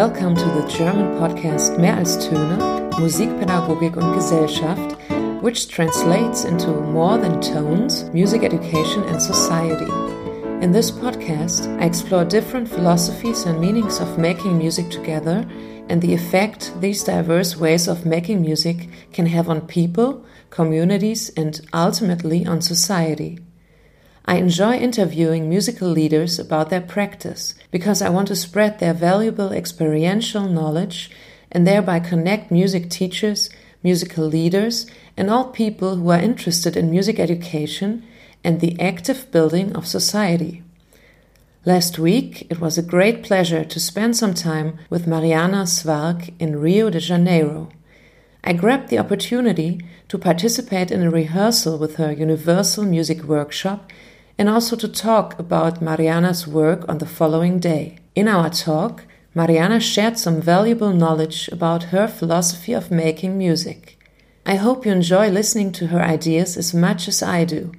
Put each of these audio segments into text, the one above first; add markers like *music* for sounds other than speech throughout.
Welcome to the German podcast Mehr als Töne, Musikpädagogik und Gesellschaft, which translates into more than tones, music education and society. In this podcast, I explore different philosophies and meanings of making music together and the effect these diverse ways of making music can have on people, communities, and ultimately on society. I enjoy interviewing musical leaders about their practice because I want to spread their valuable experiential knowledge and thereby connect music teachers, musical leaders, and all people who are interested in music education and the active building of society. Last week, it was a great pleasure to spend some time with Mariana Zwarg in Rio de Janeiro. I grabbed the opportunity to participate in a rehearsal with her Universal Music Workshop and also to talk about Mariana's work on the following day. In our talk, Mariana shared some valuable knowledge about her philosophy of making music. I hope you enjoy listening to her ideas as much as I do.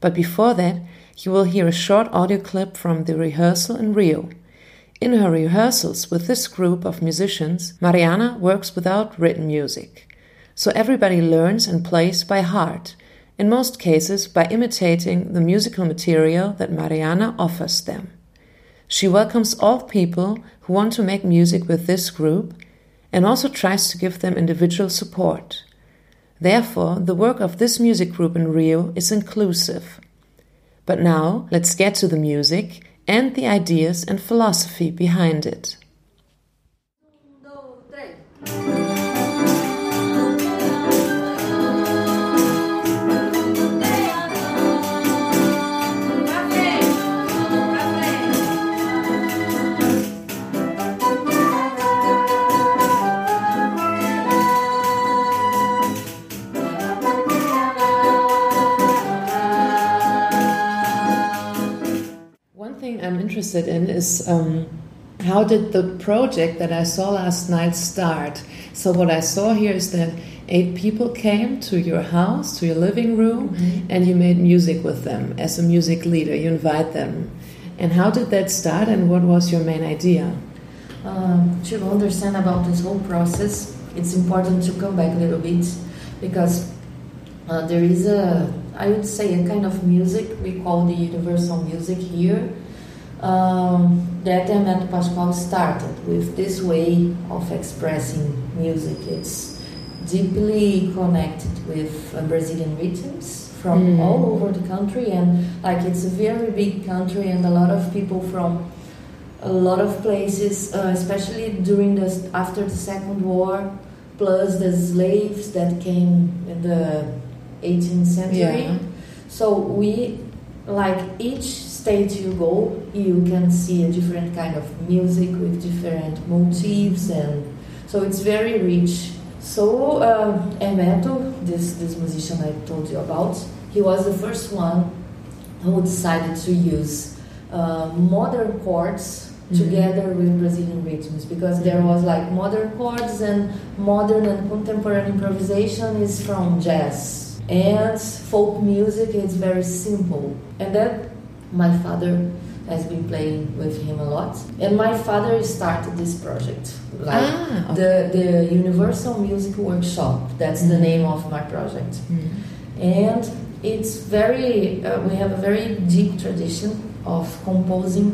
But before that, you will hear a short audio clip from the rehearsal in Rio. In her rehearsals with this group of musicians, Mariana works without written music. So everybody learns and plays by heart in most cases by imitating the musical material that Mariana offers them. She welcomes all people who want to make music with this group and also tries to give them individual support. Therefore, the work of this music group in Rio is inclusive. But now, let's get to the music and the ideas and philosophy behind it. Interested in is um, how did the project that I saw last night start? So what I saw here is that eight people came to your house, to your living room, mm -hmm. and you made music with them as a music leader. You invite them. And how did that start, and what was your main idea? Um, to understand about this whole process, it's important to come back a little bit because uh, there is a, I would say, a kind of music we call the universal music here um, that Hermeto Pascoal started with this way of expressing music. It's deeply connected with uh, Brazilian rhythms from mm. all over the country, and like it's a very big country, and a lot of people from a lot of places, uh, especially during the after the Second War, plus the slaves that came in the 18th century. Yeah. So we like each state you go, you can see a different kind of music with different motifs, and so it's very rich. So uh, Hermeto, this this musician I told you about, he was the first one who decided to use uh, modern chords mm-hmm. together with Brazilian rhythms because there was like modern chords and modern and contemporary improvisation is from jazz and folk music is very simple and that my father has been playing with him a lot. And my father started this project like ah, okay. the the universal music workshop. That's mm the mm-hmm. name of my project. Mm and it's very uh, we have a very deep tradition of composing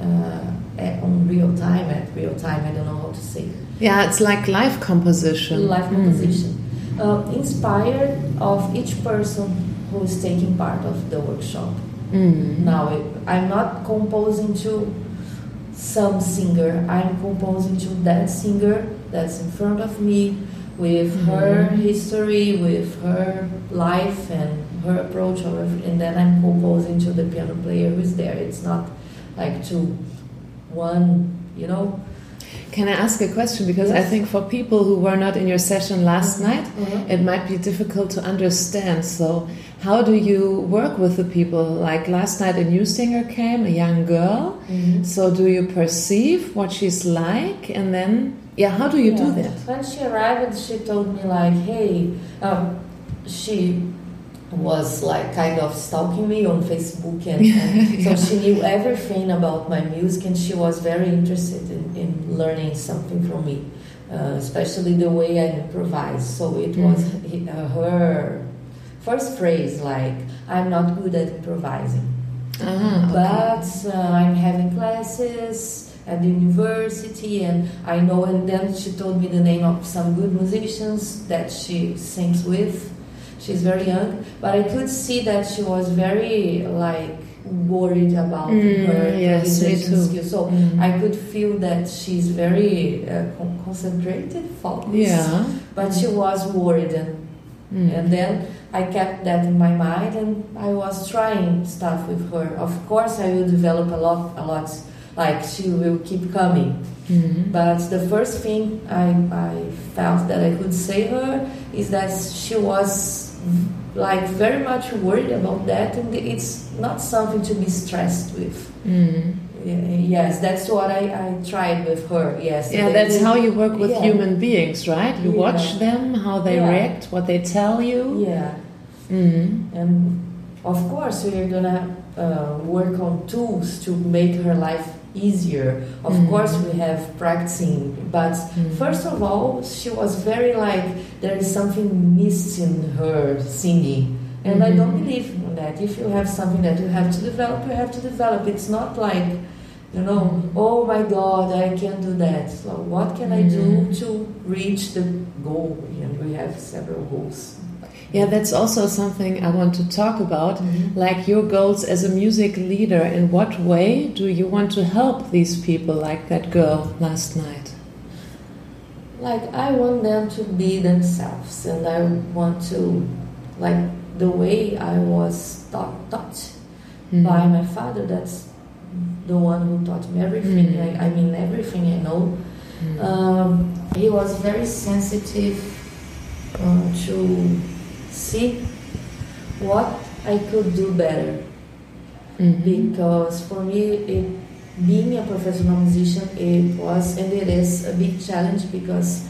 uh, at, on real time at real time. I don't know how to say. Yeah it's like live composition. Live composition. Mm. uh, inspired of each person who is taking part of the workshop Mm. Now, I'm not composing to some singer, I'm composing to that singer that's in front of me with mm-hmm. her history, with her life and her approach, and then I'm composing to the piano player who's there. It's not like to one, you know. Can I ask a question? Because yes. I think for people who were not in your session last mm-hmm. night, mm-hmm. it might be difficult to understand. So, how do you work with the people? Like last night, a new singer came, a young girl. Mm -hmm. So, do you perceive what she's like, and then, yeah, how do you yeah. do that? When she arrived, she told me like, "Hey, um, she was like kind of stalking me on Facebook, and, *laughs* and Yeah. so she knew everything about my music, and she was very interested in, in learning something from me, uh, especially the way I improvise. So it was he- uh, her first phrase, like "I'm not good at improvising." Ah, okay. but uh, I'm having classes at the university, and I know. And then she told me the name of some good musicians that she sings with. She's very young, but I could see that she was very like worried about Mm, her yes, skills. So Mm. I could feel that she's very uh, con- concentrated, focused. yeah. But she was worried and Mm. and then I kept that in my mind, and I was trying stuff with her. Of course, I will develop a lot, a lot. Like she will keep coming. Mhm. But the first thing I, I felt that I could say her is that she was like very much worried about that, and it's not something to be stressed with. Mm. Yes, that's what I, I tried with her. Yes. Yeah, that's how you work with Yeah. human beings, right? You Yeah. watch them, how they Yeah. react, what they tell you. Yeah. Mm. And of course, we're gonna uh, work on tools to make her life easier. Of Mhm. course, we have practicing, but Mhm. first of all, she was very like there is something missing her singing. And I don't Mhm. believe in that. If you have something that you have to develop, you have to develop. It's not like, you know, oh my God, I can't do that. So what can I do to reach the goal? And we have several goals. Yeah, that's also something I want to talk about. Mhm. Like your goals as a music leader, in what way do you want to help these people, like that girl last night? Like I want them to be themselves, and I want to, like the way I was taught, taught Mm. by my father. That's the one who taught me everything. Mm. I, I mean everything I know. Mm. Um, he was very sensitive uh, to see what I could do better Mhm. because for me it, being a professional musician it was and it is a big challenge because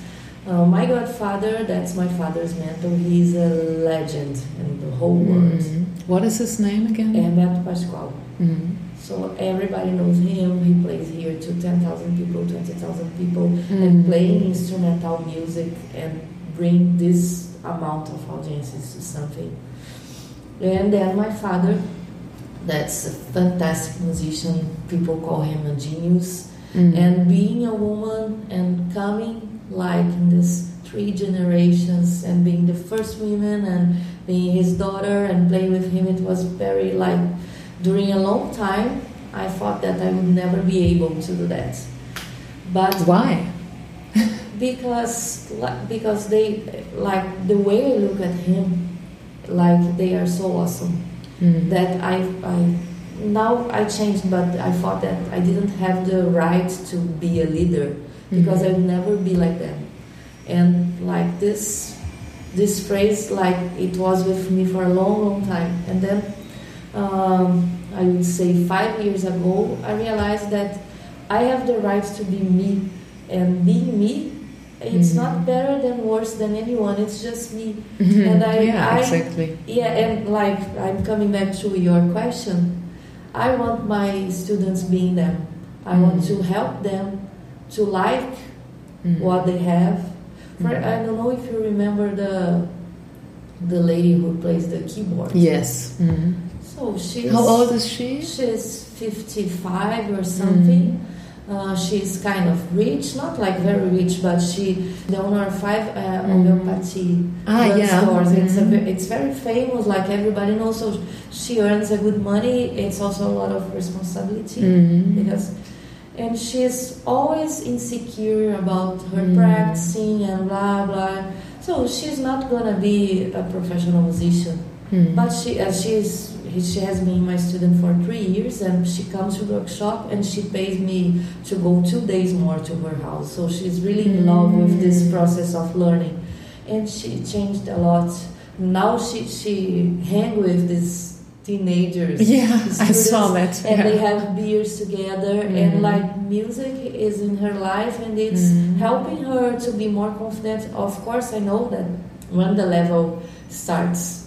uh, my godfather that's my father's mentor he's a legend in the whole world Mhm. What is his name again? Hermeto Pascoal Mhm. so everybody knows him he plays here to 10,000 people 20,000 people and playing instrumental music and bring this amount of audiences to something and then my father that's a fantastic musician people call him a genius Mhm. and being a woman and coming like in this three generations and being the first woman and being his daughter and playing with him it was very like during a long time i thought that i would never be able to do that but Why? *laughs* because because they like the way I look at him like they are so awesome Mhm. that I I now I changed but I thought that I didn't have the right to be a leader because Mhm. I would never be like them and like this this phrase like it was with me for a long long time and then um, I would say five years ago I realized that I have the right to be me and being me it's Mhm. not better than worse than anyone it's just me Mhm. And I- yeah, I- exactly. yeah, and like I'm coming back to your question, I want my students being them. I want Mm. to help them to like Mhm. what they have. For Mhm. I don't know if you remember the the lady who plays the keyboard. Yes. Mhm. So she's How old is she? She's 55 or something. Uh, she's kind of rich, not like very rich, but she the owner of five uh, Mm. homeopathy Ah, yeah. stores. It's a Mhm. it's very famous, like everybody knows. So she earns a good money. It's also a lot of responsibility Mhm. because, and she's always insecure about her Mm. practicing and blah blah. So she's not gonna be a professional musician. Mhm. But she uh, she's she has been my student for three years, and she comes to workshop and she pays me to go two days more to her house. So she's really in love with this Mm. process of learning, and she changed a lot. Now she she hang with these teenagers. Yeah, I saw that. And they have beers together, Mhm. and like music is in her life, and it's Mhm. helping her to be more confident. Of course, I know that when the level starts,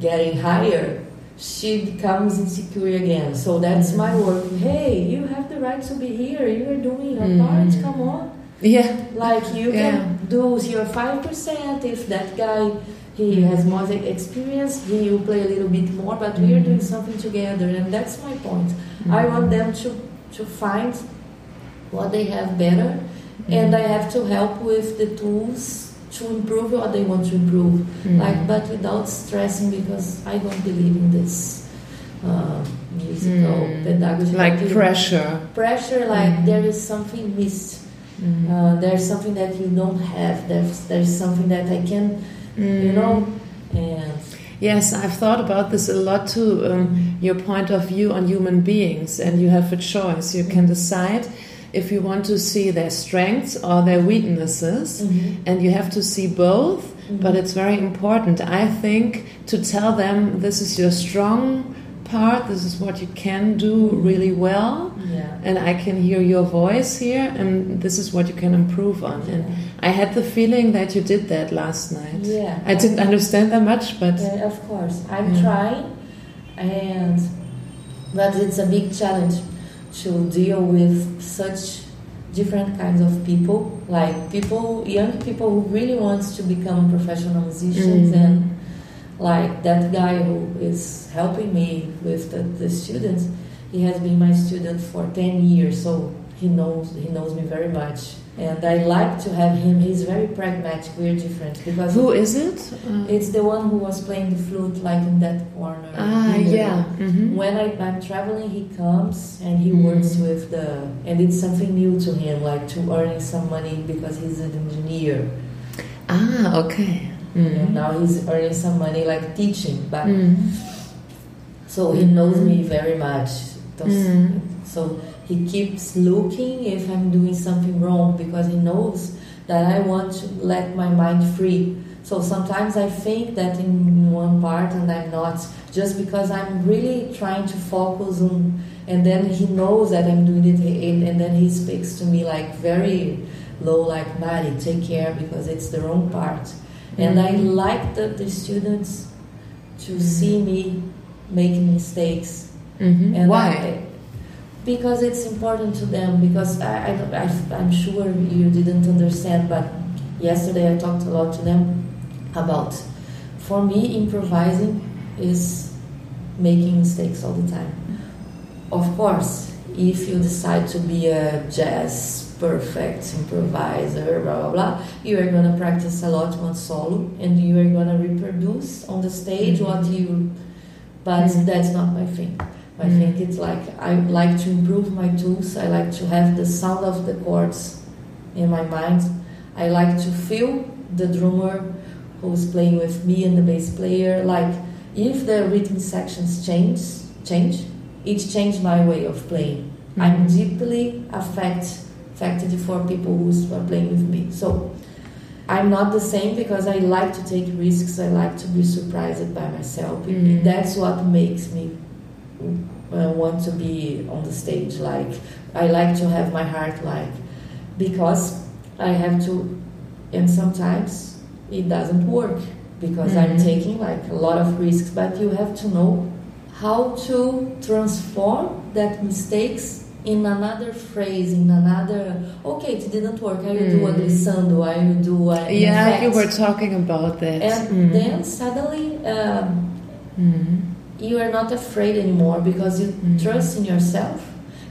getting higher, she becomes insecure again. So that's my mm. work. Hey, you have the right to be here. You are doing your Mm. part. Come on. Yeah. Like you Yeah. can do your five percent if that guy he mm. has more experience, he will play a little bit more, but we are mm. doing something together and that's my point. I want them to to find what they have better and I have to help with the tools to improve what they want to improve. Mm. Like but without stressing because I don't believe in this uh, musical Mm. pedagogy. Like pressure. pressure like Mm. there is something missed Mm. uh, there's something that you don't have there's there's something that i can you know and Yes, I've thought about this a lot too. Um, your point of view on human beings, and you have a choice. You can decide if you want to see their strengths or their weaknesses, mm-hmm. and you have to see both. Mm-hmm. But it's very important, I think, to tell them this is your strong part, this is what you can do really well, yeah and I can hear your voice here, and this is what you can improve on. And I had the feeling that you did that last night. Yeah. I didn't understand that much, but. Yeah, of course i'm trying and but it's a big challenge to deal with such different kinds of people like people young people who really wants to become professional musicians Mhm. and like that guy who is helping me with the, the students he has been my student for 10 years so he knows he knows me very much and i like to have him he's very pragmatic we're different because Who is it? Uh, it's the one who was playing the flute like in that corner ah, yeah. hmm when I, I'm traveling, he comes and he Mhm. works with the, and it's something new to him, like to earning some money because he's an engineer. Ah, okay. And Mm. now he's earning some money like teaching, but Mm. so he knows me very much. Mm. So he keeps looking if I'm doing something wrong because he knows that I want to let my mind free. So sometimes I think that in one part and I'm not, just because I'm really trying to focus on, and then he knows that I'm doing it, and, and then he speaks to me like very low, like Mari, take care because it's the wrong part. And I Mhm. like the, the students to see me making mistakes. Mhm. And Why? I- because it's important to them. Because I, I, i'm sure you didn't understand, but yesterday I talked a lot to them about. For me, improvising is making mistakes all the time. Of course, if you decide to be a jazz perfect improviser, blah blah blah, you are gonna practice a lot on solo, and you are gonna reproduce on the stage what you. But Mhm. that's not my thing. I think it's like I like to improve my tools. I like to have the sound of the chords in my mind. I like to feel the drummer who's playing with me and the bass player. Like if the rhythm sections change, change, it changed my way of playing. I'm Mhm. deeply affect, affected for people who are playing with me. So I'm not the same because I like to take risks. I like to be surprised by myself. Mhm. That's what makes me uh, want to be on the stage. Like I like to have my heart like because I have to, and sometimes it doesn't work because I'm Mhm. taking like a lot of risks. But you have to know how to transform that mistakes in another phrase, in another. Okay, it didn't work. I will do a Mm. glissando. I will do a Yeah, you were talking about that. And Mm. then suddenly. Um, Mm. You are not afraid anymore because you Mm. trust in yourself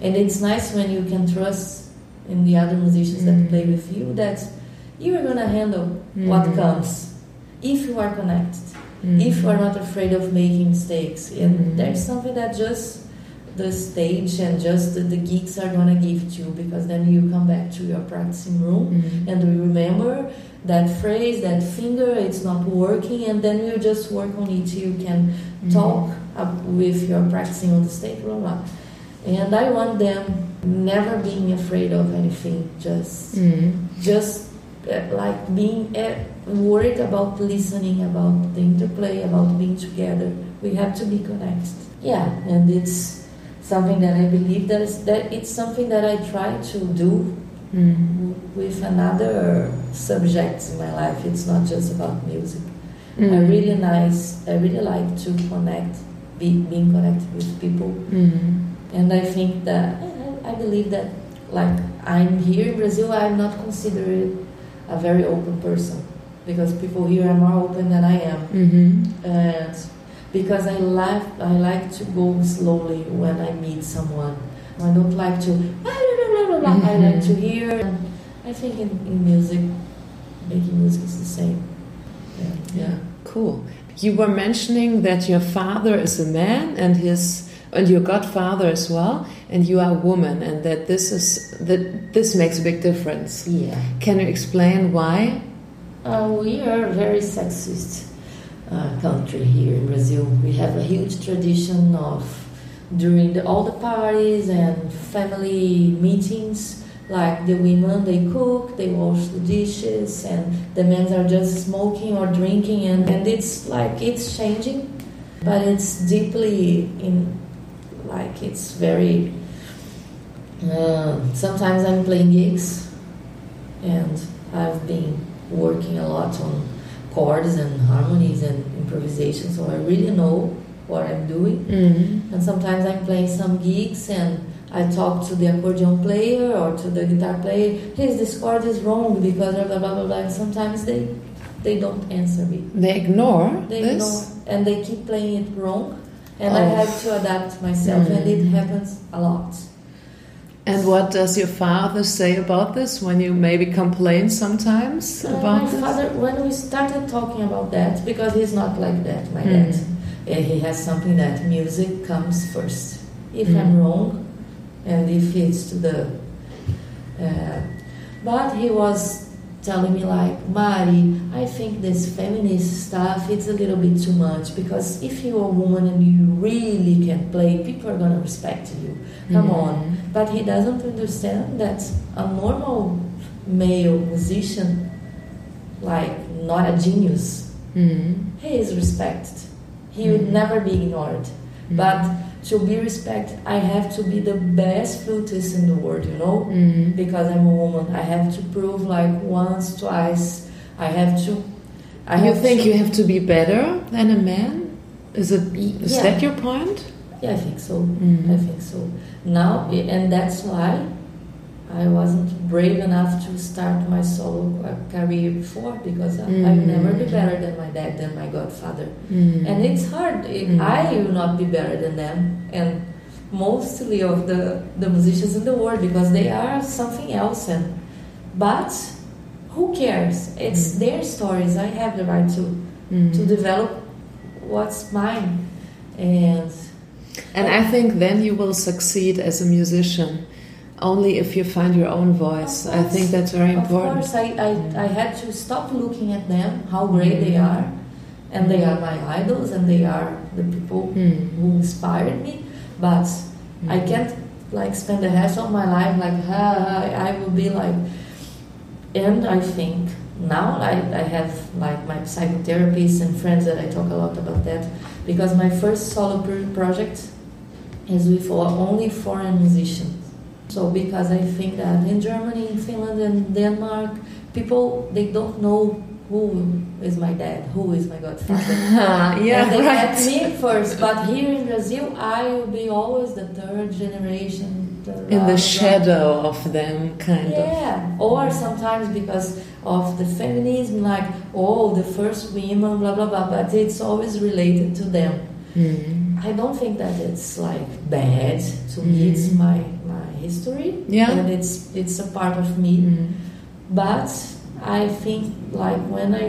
and it's nice when you can trust in the other musicians Mm. that play with you that you are going to handle what Mm. comes if you are connected if you are not afraid of making mistakes and Mm. there's something that just the stage and just the, the gigs are going to give to you because then you come back to your practicing room Mm. and we remember that phrase, that finger, it's not working, and then you just work on it. You can Mm. talk up with your practicing on the stage, blah. And I want them never being afraid of anything, just Mm. just uh, like being uh, worried about listening, about the interplay, about being together. We have to be connected. Yeah, and it's something that I believe that is that it's something that I try to do Mm. with another subjects in my life. It's not just about music. I Mm. really nice. I really like to connect, be, being connected with people, Mm. and I think that I, believe that like I'm here in Brazil, I'm not considered a very open person because people here are more open than I am, Mm-hmm. and because I like I like to go slowly when I meet someone. I don't like to. *laughs* I like to hear. And I think in, in music, making music is the same. Yeah. Yeah, cool. You were mentioning that your father is a man and his and your godfather as well, and you are a woman, and that this is that this makes a big difference. Yeah. Can you explain why? Uh, we are very sexist uh, country here in Brazil. We have a huge tradition of during the, all the parties and family meetings. Like the women, they cook, they wash the dishes, and the men are just smoking or drinking, and, and it's like it's changing, but it's deeply in, like it's very. Uh, sometimes I'm playing gigs, and I've been working a lot on chords and harmonies and improvisation, so I really know what I'm doing. Mm. And sometimes I'm playing some gigs and I talk to the accordion player or to the guitar player, hey, this chord is wrong because blah blah blah blah blah. And sometimes they they don't answer me. They ignore They this. know and they keep playing it wrong. And I Oh. have to adapt myself and it Mm. happens a lot. And what does your father say about this when you maybe complain sometimes Uh, about my this? father, when we started talking about that, because he's not like that, my Mm. dad. He has something that music comes first. If Mm. I'm wrong, and if it's to the. Uh, but he was telling me like, Mari, I think this feminist stuff it's a little bit too much because if you're a woman and you really can play, people are gonna respect you. Come on. But he doesn't understand that a normal male musician, like not a genius, Mm. he is respected. He would Mm. never be ignored. Mm. But to be respected, I have to be the best flutist in the world, you know? Mm. Because I'm a woman. I have to prove like once, twice. I have to. I you have think to, you have to be better than a man? Is it? Is Yeah. that your point? Yeah, I think so. Mm. I think so. Now, and that's why I wasn't brave enough to start my solo career before because I, I'll Mm. never be better than my dad, than my godfather. Mm. And it's hard. It- Mm. I will not be better than them, and mostly of the, the musicians in the world because they are something else. And but who cares? It's Mm. their stories. I have the right to Mm. to develop what's mine, and And I think then you will succeed as a musician only if you find your own voice. I think that's very important. Of course, I, I, I had to stop looking at them, how great they are, and they are my idols, and they are the people Mm. who inspired me. But I Mm. can't like spend the rest of my life like, I will be like. And I think now I, I have like my psychotherapists and friends that I talk a lot about that because my first solo project is with only foreign musicians. So because I think that in Germany, in Finland, and Denmark, people they don't know who is my dad, who is my godfather. *laughs* yeah, and they right. met me first, but here in Brazil, I will be always the third generation. The In the shadow of them, kind of. Yeah, or sometimes because of the feminism, like oh, the first women, blah blah blah. But it's always related to them. Mm. I don't think that it's like bad to me. It's Mhm. my my history, Yeah. and it's it's a part of me. Mm. But I think like when I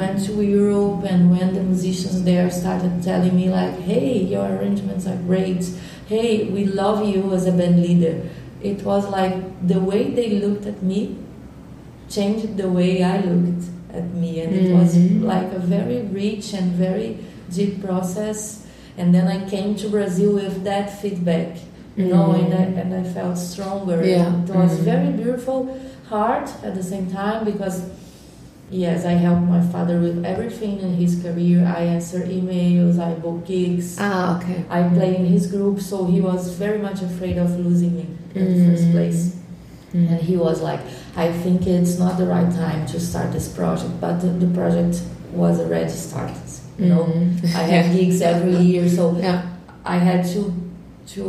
went to Europe and when the musicians there started telling me like, "Hey, your arrangements are great. Hey, we love you as a band leader." It was like the way they looked at me changed the way I looked at me, and it was Mhm. like a very rich and very deep process. And then I came to Brazil with that feedback, you know, and I, and I felt stronger. Yeah. It was Mhm. very beautiful, hard at the same time because, yes, I helped my father with everything in his career. I answer emails, I book gigs, Ah, okay. I play in his group, so he was very much afraid of losing me in the first Mm. place. Mm. And he was like, I think it's not the right time to start this project, but the, the project was already started. You know. I have *laughs* gigs every year, so Yeah. I had to to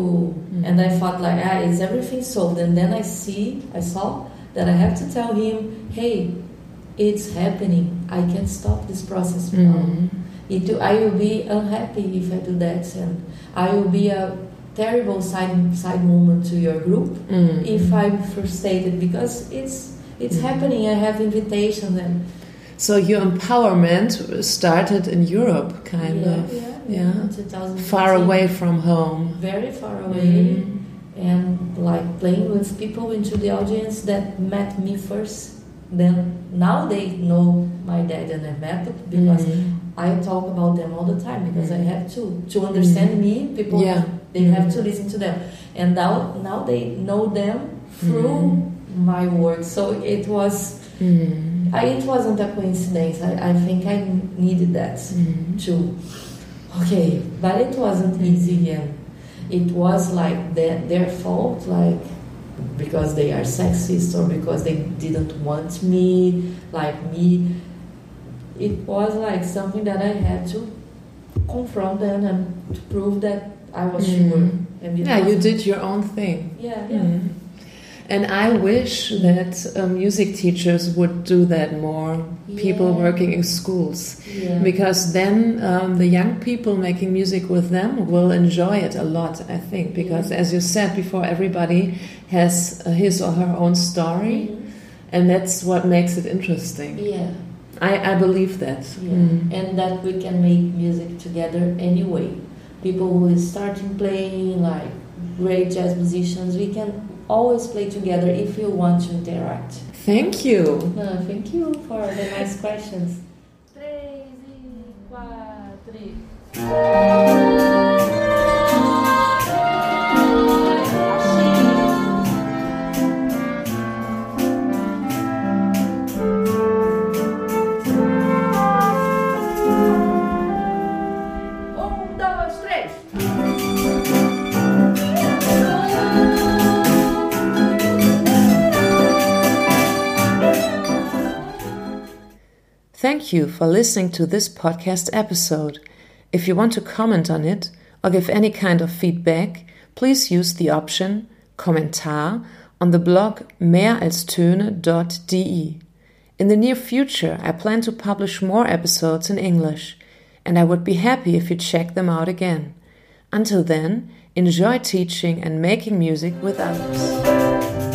Mm. and I thought like ah is everything solved and then I see I saw that I have to tell him hey it's happening I can't stop this process now Mhm. it, I will be unhappy if I do that and I will be a terrible side side moment to your group Mhm. if I'm frustrated because it's it's Mm. happening I have invitations and So your empowerment started in Europe, kind yeah, of. yeah, yeah. in 2015. Far away from home. very far away Mhm. and like playing with people into the audience that met me first. Then now they know my dad and I met them because Mhm. I talk about them all the time because I Mhm. have to to understand me. People Yeah. they have to listen to them, and now now they know them through my work. So it was. I, it wasn't a coincidence. I, I think I needed that Mhm. too. Okay, but it wasn't easy and it was like their, their fault, like because they are sexist or because they didn't want me, like me. It was like something that I had to confront them and to prove that I was Mhm. sure. Yeah, you did your own thing. Yeah, yeah. Mhm. And I wish that uh, music teachers would do that more. People working in schools. yeah. Because then um, the young people making music with them will enjoy it a lot, I think. Because, Yeah. as you said before, everybody has uh, his or her own story, Mhm. and that's what makes it interesting. Yeah. I, I believe that. Yeah. Mm. And that we can make music together anyway. People who is starting playing, like great jazz musicians, we can always play together if you want to interact. Thank you. No, thank you for the nice questions. Três e quatro. Thank you for listening to this podcast episode. If you want to comment on it or give any kind of feedback, please use the option Kommentar on the blog mehralstöne.de. In the near future, I plan to publish more episodes in English, and I would be happy if you check them out again. Until then, enjoy teaching and making music with others.